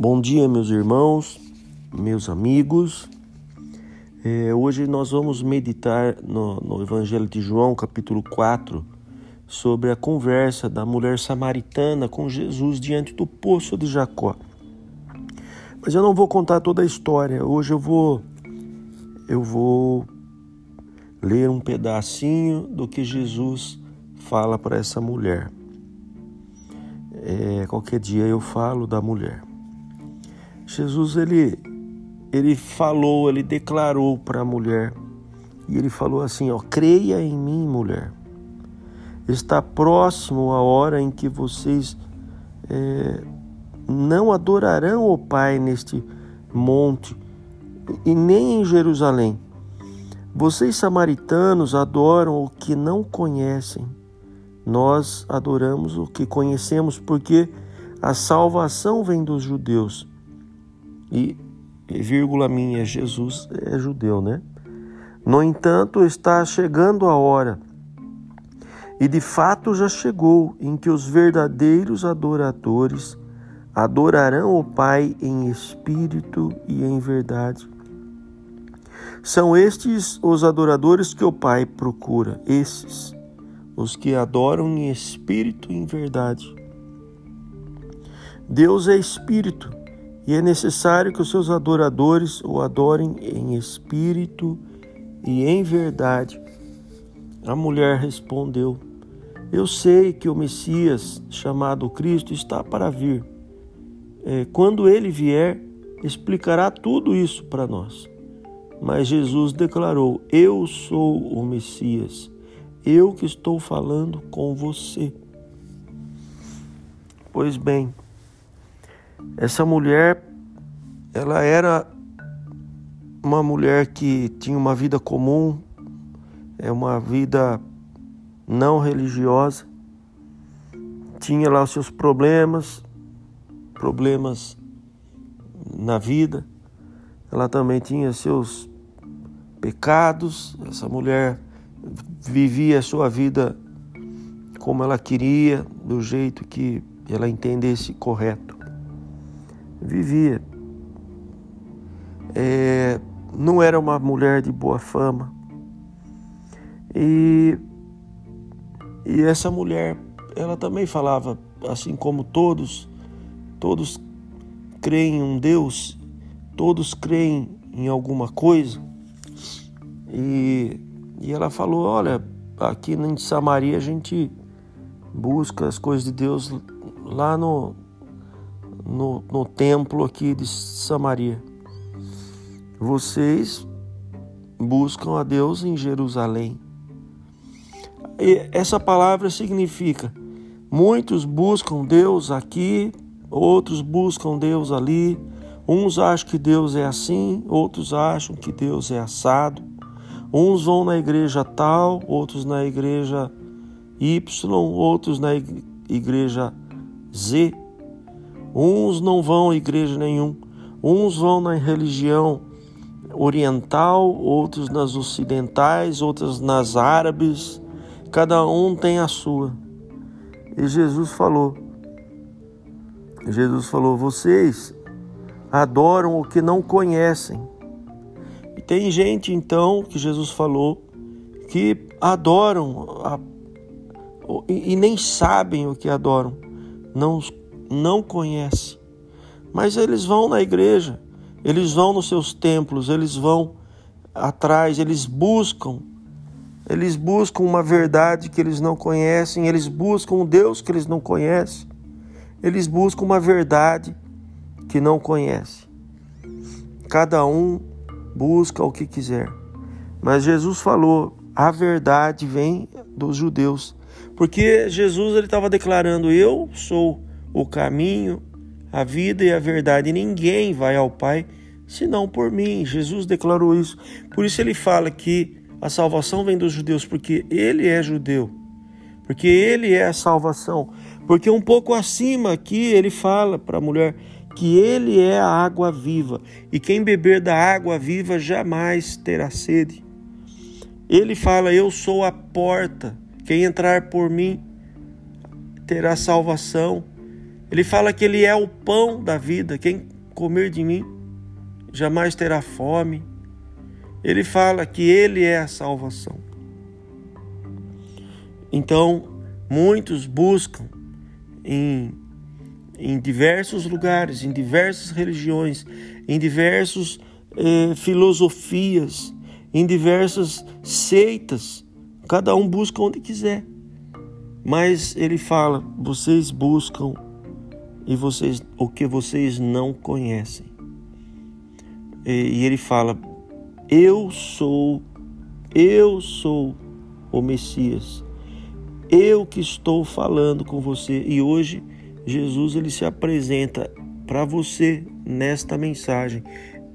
Bom dia, meus irmãos, meus amigos. É, hoje nós vamos meditar no, no, Evangelho de João, capítulo 4, sobre a conversa da mulher samaritana com Jesus diante do poço de Jacó. Mas eu não vou contar toda a história. Hoje eu vou eu vou ler um pedacinho do que Jesus fala para essa mulher. É, qualquer dia eu falo da mulher. Jesus ele ele falou, ele declarou para a mulher e ele falou assim, ó, creia em mim, mulher. Está próximo a hora em que vocês é, não adorarão o Pai neste monte e nem em Jerusalém. Vocês samaritanos adoram o que não conhecem. Nós adoramos o que conhecemos porque a salvação vem dos judeus. E, vírgula minha, Jesus é judeu, né? No entanto, está chegando a hora, e de fato já chegou, em que os verdadeiros adoradores adorarão o Pai em espírito e em verdade. São estes os adoradores que o Pai procura, esses, os que adoram em espírito e em verdade. Deus é espírito e é necessário que os seus adoradores o adorem em espírito e em verdade. A mulher respondeu: Eu sei que o Messias, chamado Cristo, está para vir. É, quando ele vier, explicará tudo isso para nós. Mas Jesus declarou: Eu sou o Messias, eu que estou falando com você. Pois bem, essa mulher, ela era uma mulher que tinha uma vida comum, é uma vida não religiosa, tinha lá os seus problemas, problemas na vida. Ela também tinha seus pecados. Essa mulher vivia a sua vida como ela queria, do jeito que ela entendesse correto vivia. É, não era uma mulher de boa fama. E, e essa mulher, ela também falava, assim como todos, todos creem em um Deus, todos creem em alguma coisa. E, e ela falou: Olha, aqui em Samaria a gente busca as coisas de Deus lá no, no, no templo aqui de Samaria. Vocês buscam a Deus em Jerusalém. E essa palavra significa: muitos buscam Deus aqui, outros buscam Deus ali. Uns acham que Deus é assim, outros acham que Deus é assado. Uns vão na igreja tal, outros na igreja Y, outros na igreja Z. Uns não vão a igreja nenhum, uns vão na religião oriental, outros nas ocidentais, outros nas árabes, cada um tem a sua. E Jesus falou: Jesus falou, vocês adoram o que não conhecem. E tem gente então que Jesus falou que adoram a, e, e nem sabem o que adoram, não não conhece. Mas eles vão na igreja, eles vão nos seus templos, eles vão atrás, eles buscam. Eles buscam uma verdade que eles não conhecem, eles buscam um Deus que eles não conhecem. Eles buscam uma verdade que não conhecem. Cada um busca o que quiser. Mas Jesus falou: a verdade vem dos judeus. Porque Jesus ele estava declarando: Eu sou o caminho, a vida e a verdade. Ninguém vai ao Pai senão por mim. Jesus declarou isso. Por isso ele fala que a salvação vem dos judeus, porque ele é judeu. Porque ele é a salvação. Porque um pouco acima aqui ele fala para a mulher que ele é a água viva, e quem beber da água viva jamais terá sede. Ele fala: Eu sou a porta, quem entrar por mim terá salvação Ele fala que ele é o pão da vida. Quem comer de mim jamais terá fome. Ele fala que ele é a salvação. Então, muitos buscam em, em diversos lugares, em diversas religiões, em diversas eh, filosofias, em diversas seitas. Cada um busca onde quiser. Mas ele fala: vocês buscam e vocês o que vocês não conhecem. E, e ele fala: eu sou, eu sou o Messias. Eu que estou falando com você e hoje Jesus ele se apresenta para você nesta mensagem.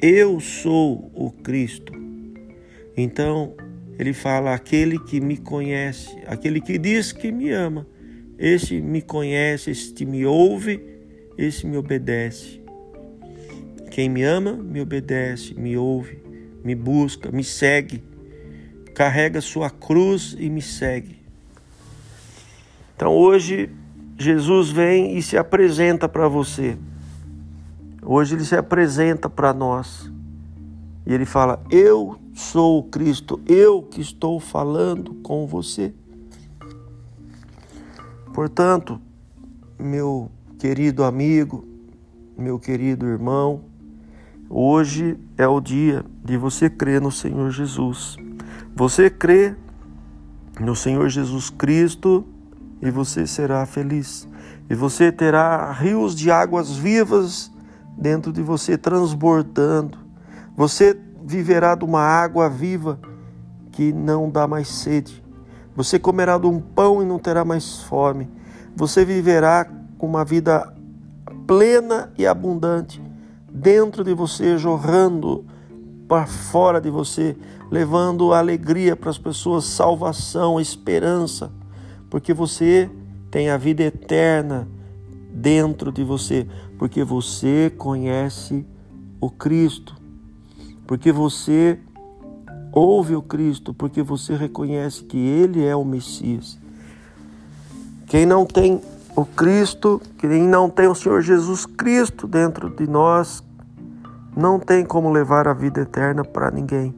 Eu sou o Cristo. Então, ele fala: aquele que me conhece, aquele que diz que me ama, esse me conhece, este me ouve, esse me obedece. Quem me ama, me obedece, me ouve, me busca, me segue, carrega sua cruz e me segue. Então hoje Jesus vem e se apresenta para você. Hoje ele se apresenta para nós. E ele fala: Eu sou o Cristo, eu que estou falando com você. Portanto, meu querido amigo, meu querido irmão, hoje é o dia de você crer no Senhor Jesus. Você crê no Senhor Jesus Cristo e você será feliz. E você terá rios de águas vivas dentro de você transbordando. Você viverá de uma água viva que não dá mais sede. Você comerá de um pão e não terá mais fome. Você viverá com uma vida plena e abundante dentro de você, jorrando para fora de você, levando alegria para as pessoas, salvação, esperança, porque você tem a vida eterna dentro de você, porque você conhece o Cristo porque você ouve o Cristo, porque você reconhece que Ele é o Messias. Quem não tem o Cristo, quem não tem o Senhor Jesus Cristo dentro de nós, não tem como levar a vida eterna para ninguém.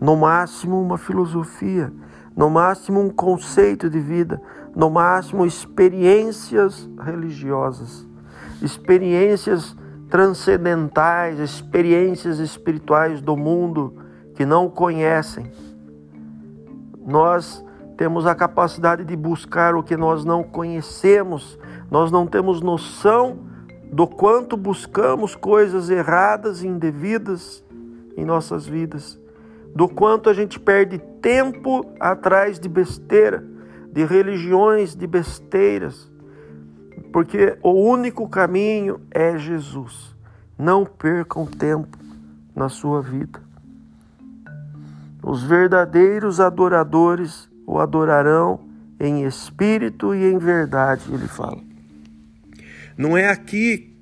No máximo, uma filosofia, no máximo, um conceito de vida, no máximo, experiências religiosas, experiências transcendentais, experiências espirituais do mundo que não conhecem. Nós temos a capacidade de buscar o que nós não conhecemos, nós não temos noção do quanto buscamos coisas erradas e indevidas em nossas vidas, do quanto a gente perde tempo atrás de besteira, de religiões, de besteiras porque o único caminho é Jesus. Não percam tempo na sua vida. Os verdadeiros adoradores o adorarão em espírito e em verdade, ele fala. Não é aqui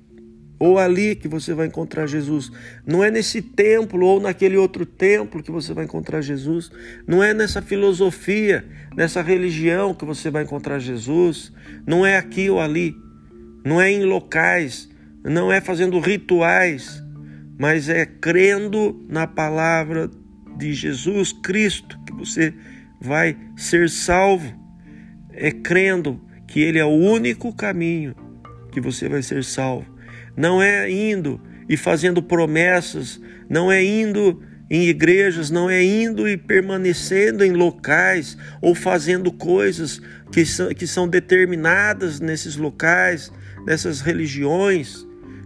ou ali que você vai encontrar Jesus. Não é nesse templo ou naquele outro templo que você vai encontrar Jesus. Não é nessa filosofia, nessa religião que você vai encontrar Jesus. Não é aqui ou ali. Não é em locais, não é fazendo rituais, mas é crendo na palavra de Jesus Cristo que você vai ser salvo. É crendo que Ele é o único caminho que você vai ser salvo não é indo e fazendo promessas, não é indo em igrejas, não é indo e permanecendo em locais ou fazendo coisas que são, que são determinadas nesses locais, nessas religiões,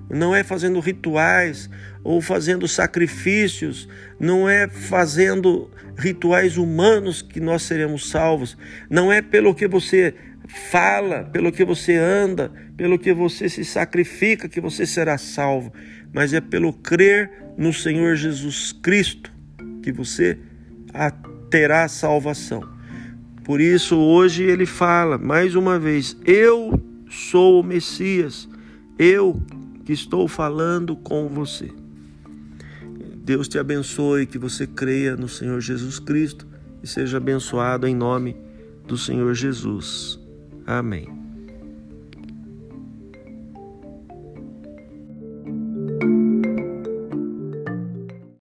não é fazendo rituais ou fazendo sacrifícios, não é fazendo rituais humanos que nós seremos salvos, não é pelo que você fala, pelo que você anda, pelo que você se sacrifica, que você será salvo, mas é pelo crer no Senhor Jesus Cristo que você terá salvação. Por isso, hoje ele fala mais uma vez: Eu sou o Messias, eu que estou falando com você. Deus te abençoe, que você creia no Senhor Jesus Cristo e seja abençoado em nome do Senhor Jesus. Amém.